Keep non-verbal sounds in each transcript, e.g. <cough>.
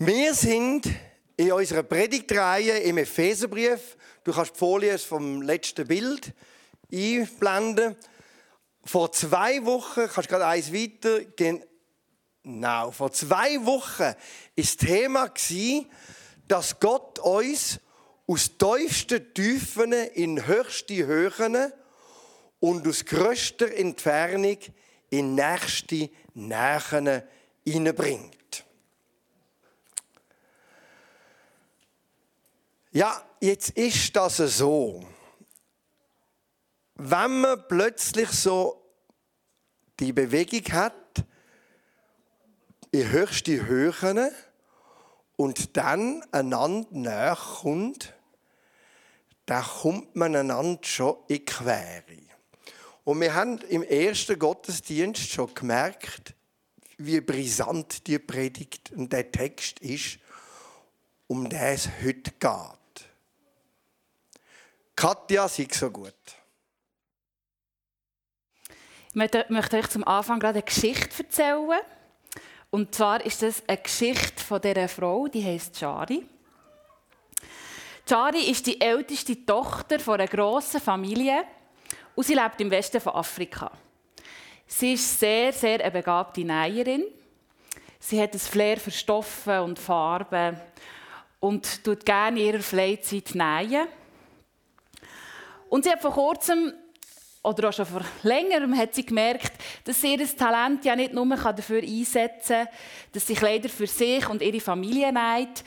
Wir sind in unserer Predigtreihe im Epheserbrief. Du kannst die Folie vom letzten Bild einblenden. Vor zwei Wochen, kannst gerade eins weiter, genau, vor zwei Wochen ist das Thema dass Gott uns aus tiefsten Tiefen in höchste Höhen und aus größter Entfernung in nächste Nähen hineinbringt. Ja, jetzt ist das so. Wenn man plötzlich so die Bewegung hat, in höchste Höhen und dann einander näher kommt, da kommt man einander schon in Quere. Und wir haben im ersten Gottesdienst schon gemerkt, wie brisant die Predigt und der Text ist, um den es heute geht. Katja, sei so gut. Ich möchte euch zum Anfang gerade eine Geschichte erzählen. Und zwar ist das eine Geschichte von dieser Frau, die heißt Jari. Jari ist die älteste Tochter einer grossen Familie und sie lebt im Westen von Afrika. Sie ist sehr, sehr eine begabte Näherin. Sie hat ein Flair für Stoffe und Farben und tut gerne in ihrer Freizeit nähen. Und sie hat vor kurzem oder auch schon vor längerem hat sie gemerkt, dass sie ihr Talent ja nicht nur dafür einsetzen kann, dass sie Kleider für sich und ihre Familie näht.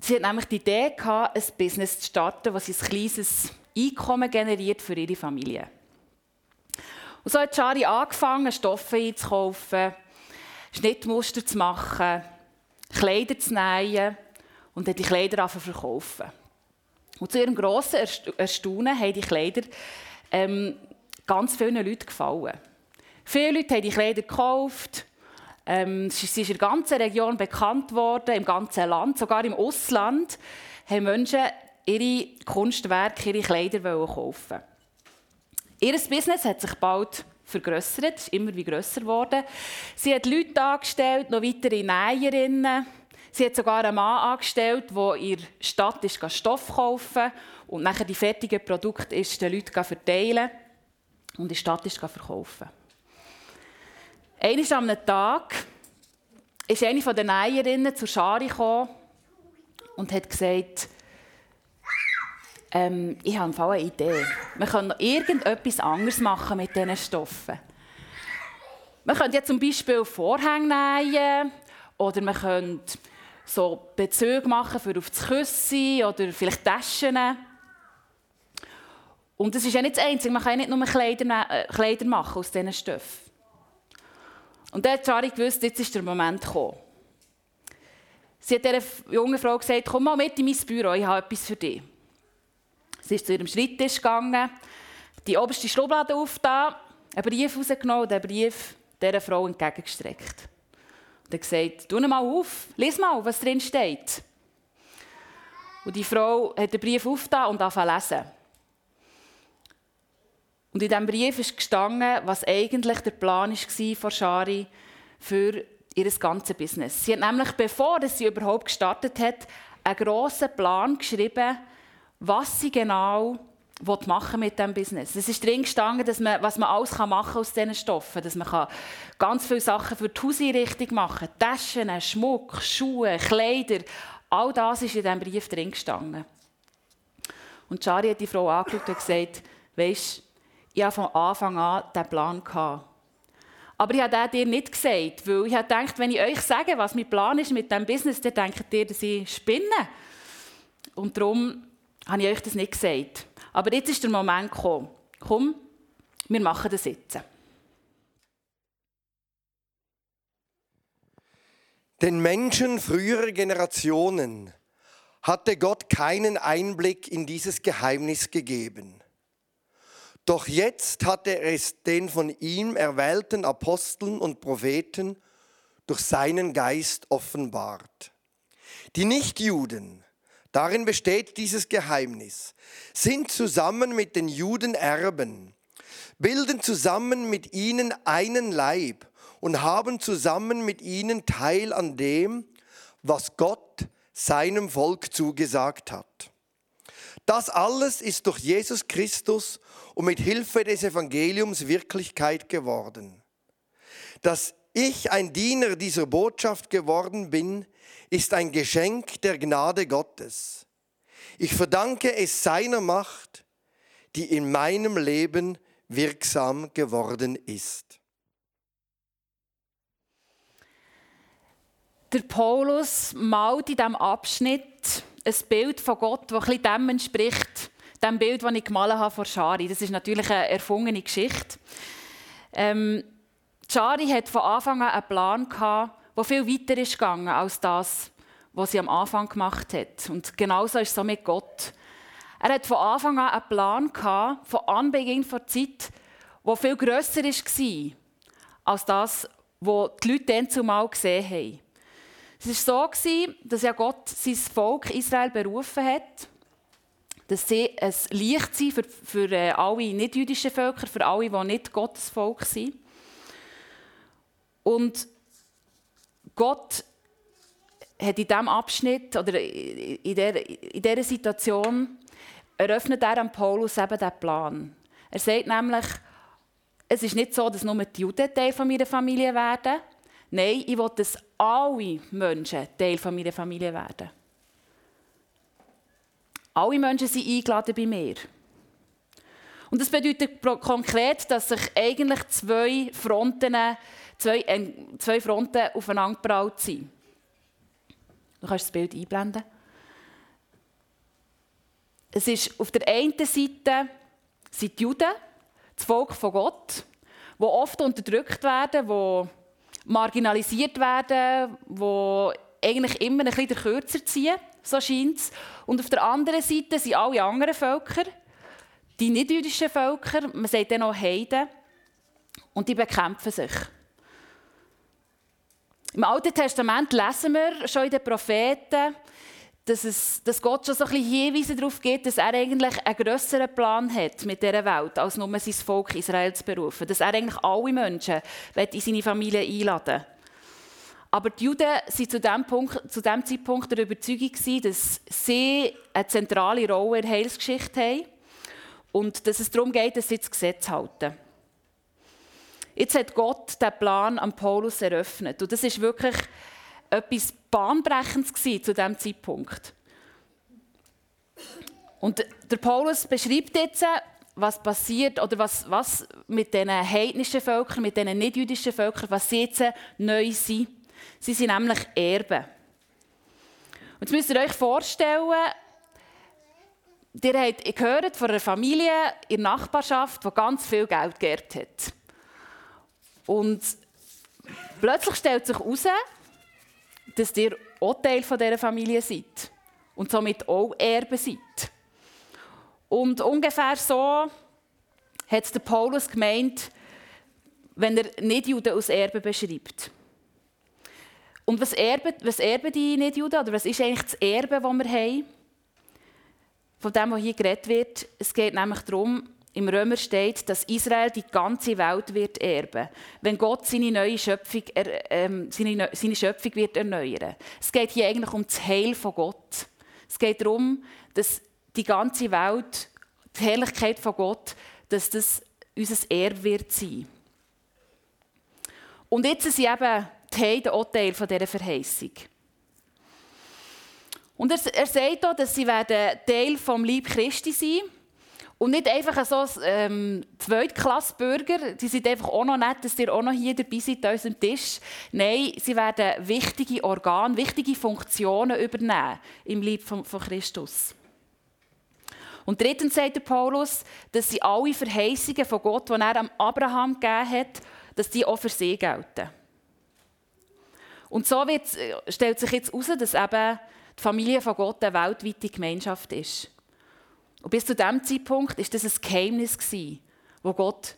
Sie hat nämlich die Idee gehabt, ein Business zu starten, das ein kleines Einkommen generiert für ihre Familie. Und so hat Shari angefangen, Stoffe einzukaufen, Schnittmuster zu machen, Kleider zu nähen und dann die Kleider verkaufen. Und zu ihrem grossen Erstaunen haben die Kleider ähm, ganz vielen Leuten gefallen. Viele Leute haben die Kleider gekauft. Ähm, sie ist in der ganzen Region bekannt worden, im ganzen Land, sogar im Ausland haben Menschen ihre Kunstwerke, ihre Kleider kaufen. Ihr Business hat sich bald vergrößert, ist immer wie grösser geworden. Sie hat Leute angestellt, noch weitere Näherinnen. Sie hat sogar einen Mann angestellt, der in der Stadt ist, Stoff kaufen und nachher die fertigen Produkte ist, den Leuten verteilen und in der Stadt ist verkaufen. Eines am Tag ist eine der Näherinnen zu Schari gekommen und hat gesagt, ähm, ich habe eine Idee. Wir können noch irgendetwas anderes machen mit diesen Stoffen. Man könnte ja zum Beispiel Vorhänge nähen oder man könnte so Bezüge machen für auf das Küssen oder vielleicht Taschen. Und das ist ja nicht das Einzige. Man kann ja nicht nur Kleider, äh, Kleider machen aus diesen Stoffen. Und dann hat Charlie gewusst, jetzt ist der Moment gekommen. Sie hat dieser jungen Frau gesagt, komm mal mit in mein Büro, ich habe etwas für dich. Sie ist zu ihrem Schreibtisch gegangen, die oberste Schublade aufgetan, einen Brief rausgenommen und den Brief dieser Frau entgegengestreckt. Er gesagt, tu mal auf, lies mal, was drin steht. Und die Frau hat den Brief aufgetan und angefangen lesen. Und in diesem Brief ist gestanden, was eigentlich der Plan war von Shari für ihr ganzes Business. Sie hat nämlich, bevor sie überhaupt gestartet hat, einen grossen Plan geschrieben, was sie genau machen mit diesem Business. Es ist drin gestanden, dass man, was man alles machen kann aus diesen Stoffen. Dass man ganz viele Sachen für die Hauseinrichtung machen kann. Taschen, Schmuck, Schuhe, Kleider. All das ist in diesem Brief drin gestanden. Und Chari hat die Frau angeschaut und gesagt, weisst, ich hatte von Anfang an diesen Plan. Gehabt. Aber ich habe den dir nicht gesagt, weil ich gedacht, wenn ich euch sage, was mein Plan ist mit diesem Business, dann denkt ihr, dass ich spinne. Und darum habe ich euch das nicht gesagt. Aber jetzt ist der Moment gekommen. Komm, wir machen das jetzt. Den Menschen früherer Generationen hatte Gott keinen Einblick in dieses Geheimnis gegeben. Doch jetzt hat er es den von ihm erwählten Aposteln und Propheten durch seinen Geist offenbart. Die Nichtjuden Darin besteht dieses Geheimnis. Sind zusammen mit den Juden Erben, bilden zusammen mit ihnen einen Leib und haben zusammen mit ihnen Teil an dem, was Gott seinem Volk zugesagt hat. Das alles ist durch Jesus Christus und mit Hilfe des Evangeliums Wirklichkeit geworden. Dass ich ein Diener dieser Botschaft geworden bin, ist ein Geschenk der Gnade Gottes. Ich verdanke es seiner Macht, die in meinem Leben wirksam geworden ist. Der Paulus malt in diesem Abschnitt ein Bild von Gott, das ein dem entspricht, dem Bild, das ich gemalt habe von Schari. Das ist natürlich eine erfundene Geschichte. Ähm, Schari hat von Anfang an einen Plan gehabt, der viel weiter ist gegangen als das, was sie am Anfang gemacht hat. Und genauso ist es so mit Gott. Er hat von Anfang an einen Plan gehabt, von Anbeginn der Zeit, der viel grösser war als das, was die Leute dann zumal gesehen haben. Es war so, dass ja Gott sein Volk Israel berufen hat, dass sie ein Licht sind für, für äh, alle nicht-jüdischen Völker, für alle, die nicht Gottes Volk sind. Und Gott hat in diesem Abschnitt oder in dieser, Situation eröffnet er an Paulus eben diesen Plan. Er sagt nämlich, es ist nicht so, dass nur die Juden Teil von meiner Familie werden. Nein, ich will, dass alle Menschen Teil von meiner Familie werden. Alle Menschen sind eingeladen bei mir. Und das bedeutet konkret, dass sich eigentlich zwei Fronten, zwei, äh, zwei Fronten aufeinander gebraut sind. Du kannst das Bild einblenden. Es ist auf der einen Seite sind die Juden, das Volk von Gott, wo oft unterdrückt werden, wo marginalisiert werden, wo eigentlich immer ein bisschen kürzer ziehen, so scheint es. Und auf der anderen Seite sind alle anderen Völker, die nicht-jüdischen Völker, man sagt dann auch Heiden, und die bekämpfen sich. Im Alten Testament lesen wir schon in den Propheten, dass, es, dass Gott schon so ein bisschen Hinweise darauf gibt, dass er eigentlich einen grösseren Plan hat mit dieser Welt, als nur sein Volk Israel zu berufen. Dass er eigentlich alle Menschen in seine Familie einladen Aber die Juden waren zu diesem, Punkt, zu diesem Zeitpunkt der Überzeugung, dass sie eine zentrale Rolle in der Heilsgeschichte haben und dass es darum geht, dass sie das Gesetz halten. Jetzt hat Gott den Plan an Paulus eröffnet. Und das ist wirklich etwas Bahnbrechendes zu diesem Zeitpunkt. Und der Paulus beschreibt jetzt, was passiert oder was, was mit diesen heidnischen Völkern, mit diesen nicht-jüdischen Völkern, was sie jetzt neu sind. Sie sind nämlich Erben. Und jetzt müsst ihr euch vorstellen, ihr habt gehört von einer Familie in der Nachbarschaft, die ganz viel Geld geerbt hat. Und plötzlich stellt sich heraus, dass ihr auch Teil dieser Familie seid und somit auch Erbe seid. Und ungefähr so hat der Paulus gemeint, wenn er Nicht-Juden als Erbe beschreibt. Und was erben, was erben die Nicht-Juden? Oder was ist eigentlich das Erbe, das wir haben? Von dem, was hier geredet wird. Es geht nämlich darum, im Römer steht, dass Israel die ganze Welt wird erben, wenn Gott seine neue Schöpfung, ähm, seine, seine Schöpfung wird erneuern. Es geht hier eigentlich um das Heil von Gott. Es geht darum, dass die ganze Welt, die Herrlichkeit von Gott, dass das unser Erbe wird sein. Und jetzt sind eben die Heiden auch Teil dieser Verheißung. Und er, er sagt auch, dass sie werden Teil vom Leib Christi sein werden. Und nicht einfach so ähm, Zweitklassbürger, die sind einfach auch noch nett, dass ihr auch noch hier dabei seid an unserem Tisch. Nein, sie werden wichtige Organe, wichtige Funktionen übernehmen im Leib von, von Christus. Und drittens sagt der Paulus, dass sie alle Verheißungen von Gott, die er am Abraham gegeben hat, dass die auch für sie gelten. Und so wird, stellt sich jetzt heraus, dass eben die Familie von Gott eine weltweite Gemeinschaft ist. Und bis zu diesem Zeitpunkt war das ein Geheimnis, das Gott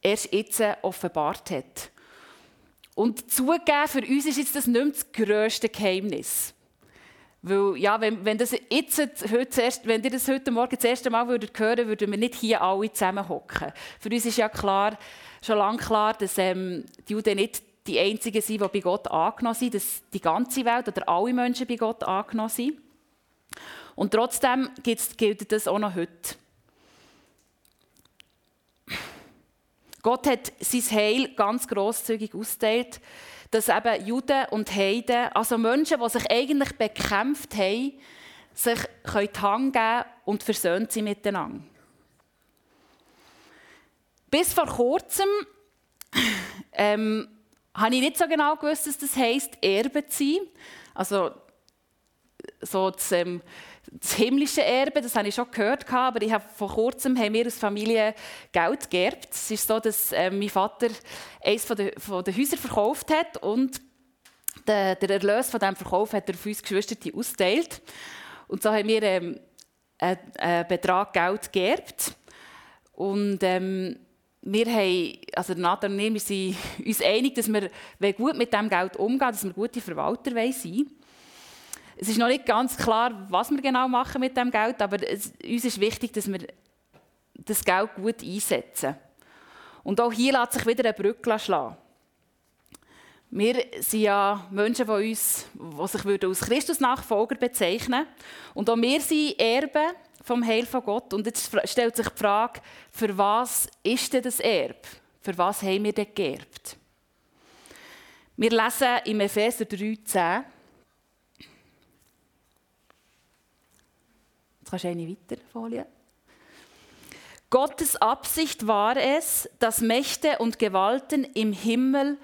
erst jetzt offenbart hat. Und zugegeben, für uns ist jetzt das nicht mehr das grösste Geheimnis. Weil, ja, wenn, wenn, das jetzt, heute zuerst, wenn ihr das heute Morgen das erste Mal würdet hören würden wir nicht hier alle zusammen hocken. Für uns ist ja klar, schon lange klar, dass ähm, die Juden nicht die Einzigen sind, die bei Gott angenommen sind, dass die ganze Welt oder alle Menschen bei Gott angenommen sind. Und trotzdem gilt das auch noch heute. Gott hat sein Heil ganz grosszügig ausgeteilt, dass eben Juden und Heiden, also Menschen, die sich eigentlich bekämpft haben, sich die Hand geben und versöhnt sind miteinander. Bis vor kurzem ähm, habe ich nicht so genau gewusst, was das heisst, Erbe zu sein. Also so das, ähm, das himmlische Erbe, das habe ich schon gehört, aber ich habe vor kurzem haben wir als Familie Geld geerbt. Es ist so, dass äh, mein Vater eines von den, von den Häusern verkauft hat und der, der Erlös von diesem Verkauf hat er auf uns Geschwister ausgeteilt. Und so haben wir ähm, einen, einen Betrag Geld geerbt. Und ähm, wir haben, also Nathan und ich, sind uns einig, dass wir gut mit diesem Geld umgehen dass wir gute Verwalter sein wollen. Es ist noch nicht ganz klar, was wir genau machen mit dem Geld, aber es, uns ist wichtig, dass wir das Geld gut einsetzen. Und auch hier lässt sich wieder eine Brücke schlagen. Wir sind ja Menschen, die, uns, die sich als Christus-Nachfolger bezeichnen Und auch wir sind Erben vom Heil von Gott. Und jetzt stellt sich die Frage, für was ist denn das Erbe? Für was haben wir denn geerbt? Wir lesen im Epheser 3,10 Jetzt kannst. Gottes Absicht war es, dass Mächte und Gewalten im Himmel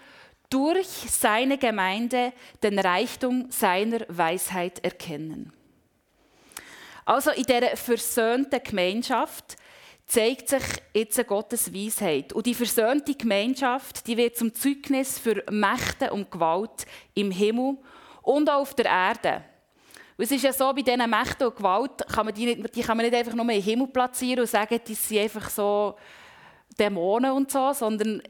durch seine Gemeinde den Reichtum seiner Weisheit erkennen. Also in dieser versöhnten Gemeinschaft zeigt sich jetzt Gottes Weisheit. Und die versöhnte Gemeinschaft die wird zum Zeugnis für Mächte und Gewalt im Himmel und auch auf der Erde. Und es ist ja so, bei diesen Mächten und Gewalt kann man die, nicht, die kann man nicht einfach nur im Himmel platzieren und sagen, die sind einfach so Dämonen und so, sondern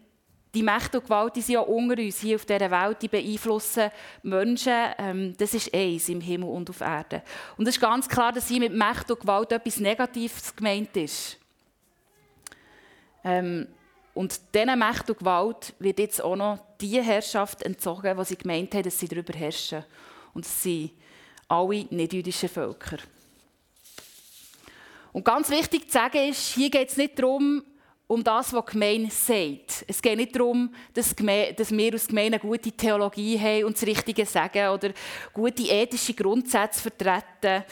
die Mächte und Gewalt die sind ja unter uns hier auf dieser Welt, die beeinflussen Menschen. Ähm, das ist eins im Himmel und auf Erde. Und es ist ganz klar, dass hier mit Mächte und Gewalt etwas Negatives gemeint ist. Ähm, und diesen Mächten und Gewalt wird jetzt auch noch die Herrschaft entzogen, die sie gemeint haben, dass sie darüber herrschen. Und sind alle nicht-jüdischen Völker. Und ganz wichtig zu sagen ist, hier geht es nicht darum, um das, was die Gemeinde sagt. Es geht nicht darum, dass, wir als Gemeinde eine gute Theologie haben und das Richtige sagen oder gute ethische Grundsätze vertreten,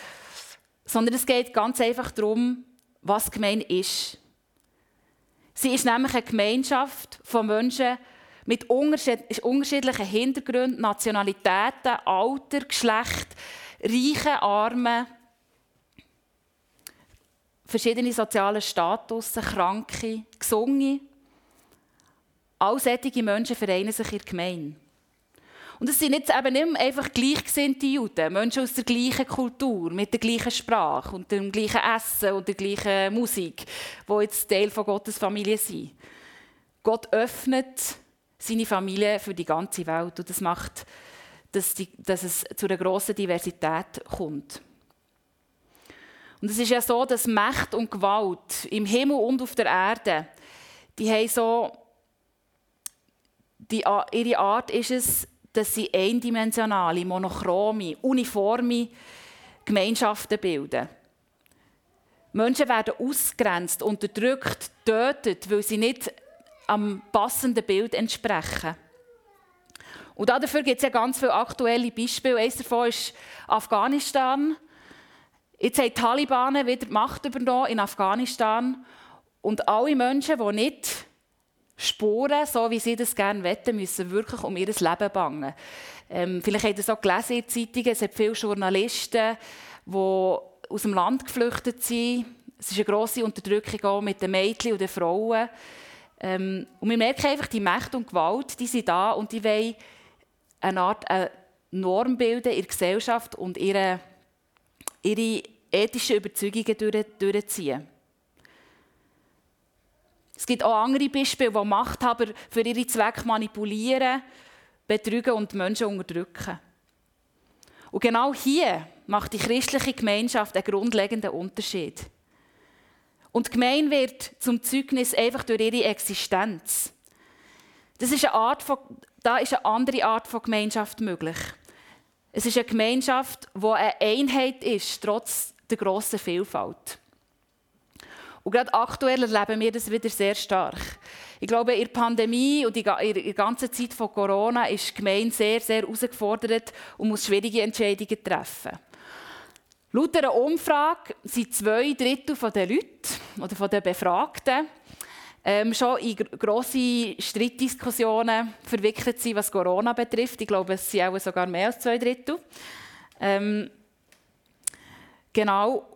sondern es geht ganz einfach darum, was die Gemeinde ist. Sie ist nämlich eine Gemeinschaft von Menschen mit unterschiedlichen Hintergründen, Nationalitäten, Alter, Geschlecht, reichen, armen, verschiedene soziale Status, Kranke, Gesunde. All solche Menschen vereinen sich in der Gemeinde. Und es sind jetzt eben nicht einfach gleichgesinnte Juden, Menschen aus der gleichen Kultur, mit der gleichen Sprache und dem gleichen Essen und der gleichen Musik, die jetzt Teil von Gottes Familie sind. Gott öffnet seine Familie für die ganze Welt und das macht dass, die, dass es zu einer grossen Diversität kommt. Und es ist ja so, dass Macht und Gewalt im Himmel und auf der Erde, die haben so, die, ihre Art ist es, dass sie eindimensionale, monochrome, uniforme Gemeinschaften bilden. Menschen werden ausgrenzt, unterdrückt, tötet, weil sie nicht am passenden Bild entsprechen. Und dafür gibt es ja ganz viele aktuelle Beispiele. Eines davon ist Afghanistan. Jetzt haben die Taliban wieder die Macht übernommen in Afghanistan. Und alle Menschen, die nicht Spuren, so wie sie das gerne wetten, müssen wirklich um ihr Leben bangen. Ähm, vielleicht habt ihr es auch gelesen in Zeitungen, es gibt viele Journalisten, die aus dem Land geflüchtet sind. Es ist eine grosse Unterdrückung auch mit den Mädchen und den Frauen. Ähm, und wir merken einfach, die Macht und Gewalt, die sind da und die wollen eine Art eine Norm bilden in der Gesellschaft und ihre, ihre ethischen Überzeugungen durch, durchziehen. Es gibt auch andere Beispiele, wo Machthaber für ihre Zwecke manipulieren, betrügen und Menschen unterdrücken. Und genau hier macht die christliche Gemeinschaft einen grundlegenden Unterschied. Und die Gemeinde wird zum Zeugnis einfach durch ihre Existenz. Das ist eine Art von, da ist eine andere Art von Gemeinschaft möglich. Es ist eine Gemeinschaft, die eine Einheit ist, trotz der grossen Vielfalt. Und gerade aktuell erleben wir das wieder sehr stark. Ich glaube, in der Pandemie und in der ganzen Zeit von Corona ist die Gemeinde sehr, sehr herausgefordert und muss schwierige Entscheidungen treffen. Laut einer Umfrage sind zwei Drittel der Leute oder der Befragten ähm, schon in grosse Streitdiskussionen verwickelt sind, was Corona betrifft. Ich glaube, es sind auch sogar mehr als zwei Drittel. Ähm, genau.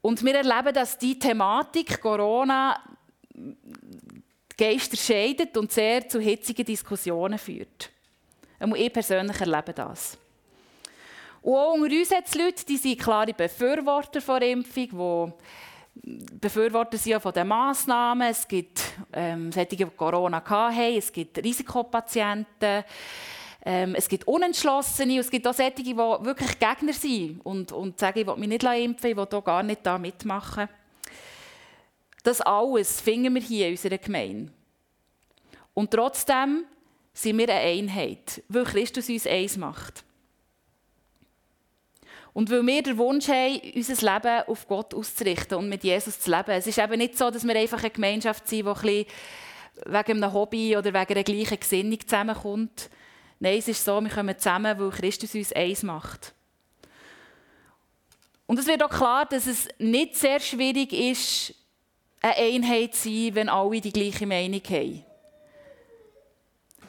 Und wir erleben, dass die Thematik Corona Geister scheidet und sehr zu hitzigen Diskussionen führt. Ich persönlich erlebe das. Und auch unter uns hat es Leute, die sind klare Befürworter von Impfung, die Befürworter sind von den Massnahmen. Es gibt ähm, solche, die Corona hatten, es gibt Risikopatienten, ähm, es gibt Unentschlossene und es gibt auch solche, die wirklich Gegner sind und, und sagen, ich will mich nicht impfen, ich will hier gar nicht da mitmachen. Das alles finden wir hier in unserer Gemeinde. Und trotzdem sind wir eine Einheit, weil Christus uns eins macht. Und weil wir den Wunsch haben, unser Leben auf Gott auszurichten und mit Jesus zu leben. Es ist eben nicht so, dass wir einfach eine Gemeinschaft sind, die ein wegen einem Hobby oder wegen einer gleichen Gesinnung zusammenkommt. Nein, es ist so, wir kommen zusammen, weil Christus uns eins macht. Und es wird auch klar, dass es nicht sehr schwierig ist, eine Einheit zu sein, wenn alle die gleiche Meinung haben.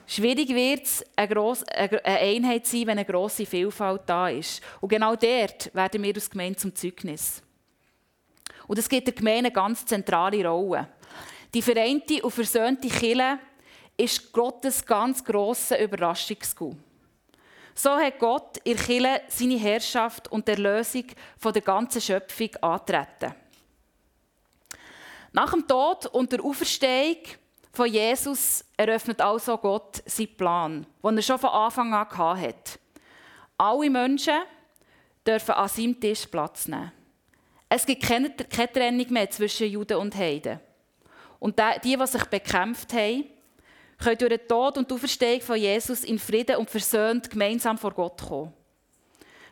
Schwierig wird es, eine, Einheit zu sein, wenn eine grosse Vielfalt da ist. Und genau dort werden wir als Gemeinde zum Zeugnis. Und es gibt der Gemeinde eine ganz zentrale Rolle. Die vereinte und versöhnte Kirche ist Gottes ganz grosser Überraschungsgut. So hat Gott in Kirche seine Herrschaft und die Erlösung von der ganzen Schöpfung antreten. Nach dem Tod und der Auferstehung von Jesus eröffnet also Gott seinen Plan, den er schon von Anfang an hatte. Alle Menschen dürfen an seinem Tisch Platz nehmen. Es gibt keine, keine Trennung mehr zwischen Juden und Heiden. Und die, die sich bekämpft haben, können durch den Tod und die Auferstehung von Jesus in Frieden und versöhnt gemeinsam vor Gott kommen.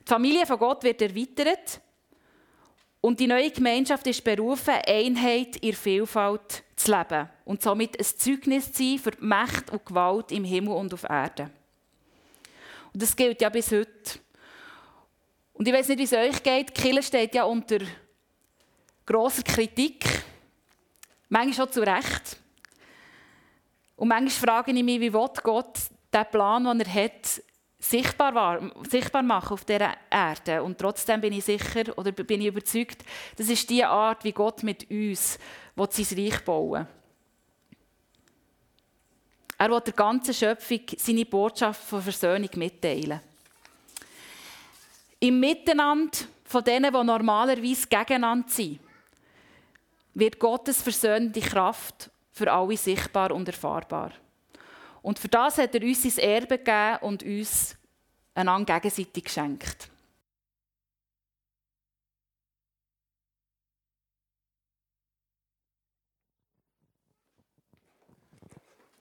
Die Familie von Gott wird erweitert und die neue Gemeinschaft ist berufen, Einheit in Vielfalt zu leben und somit ein Zeugnis zu sein für Macht und Gewalt im Himmel und auf Erden. Und das gilt ja bis heute. Und ich weiß nicht, wie es euch geht. Die Kirche steht ja unter grosser Kritik, manchmal auch zu Recht. Und manchmal frage ich mich, wie Gott den Plan, den er hat, sichtbar, war, sichtbar machen auf dieser Erde. Und trotzdem bin ich sicher oder bin ich überzeugt, das ist die Art, wie Gott mit uns sein Reich bauen Er will der ganzen Schöpfung seine Botschaft von Versöhnung mitteilen. Im Miteinander von denen, die normalerweise gegeneinander sind, wird Gottes versöhnende Kraft für alle sichtbar und erfahrbar. Und für das hat er uns sein Erbe gegeben und uns einander gegenseitig geschenkt.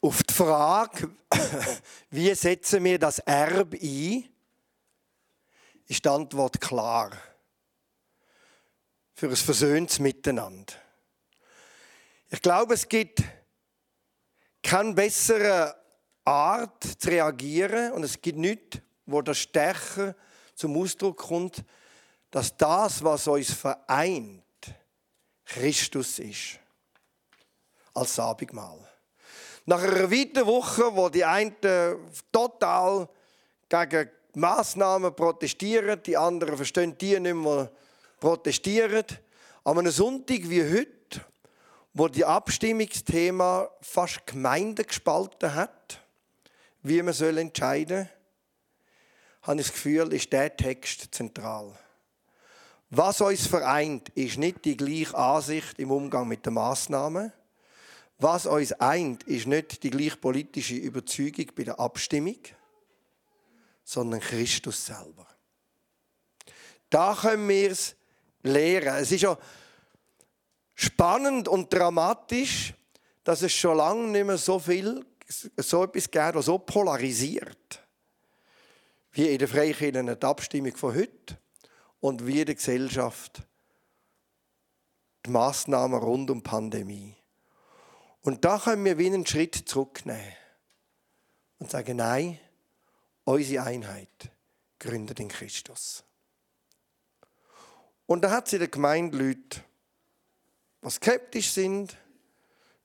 Auf die Frage, <coughs> wie setzen wir das Erbe ein, ist die Antwort klar. Für ein versöhntes Miteinander. Ich glaube, es gibt keine bessere Art zu reagieren und es gibt nichts, wo das stärker zum Ausdruck kommt, dass das, was uns vereint, Christus ist. Als Abendmahl. Nach einer weiteren Woche, wo die einen total gegen Massnahmen protestieren, die anderen verstehen die nicht mehr protestieren, an einem Sonntag wie heute, wo die Abstimmungsthema fast Gemeinden gespalten hat, wie man soll entscheiden soll, habe ich das Gefühl, ist der Text zentral. Was uns vereint, ist nicht die gleiche Ansicht im Umgang mit den Massnahmen. Was uns eint, ist nicht die gleiche politische Überzeugung bei der Abstimmung, sondern Christus selber. Da können wir es lehren. Es ist ja spannend und dramatisch, dass es schon lange nicht mehr so viel so etwas gegeben, das so polarisiert, wie in der Freikirche die Abstimmung von heute und wie in der Gesellschaft die Massnahmen rund um die Pandemie. Und da können wir wie einen Schritt zurücknehmen und sagen, nein, unsere Einheit gründet in Christus. Und da hat es in der Gemeinde Leute, die skeptisch sind,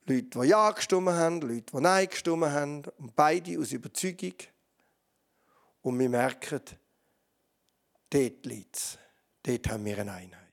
Leute, die Ja gestimmt haben, Leute, die Nein gestimmt haben, und beide aus Überzeugung. Und wir merken, dort liegt es. Dort haben wir eine Einheit.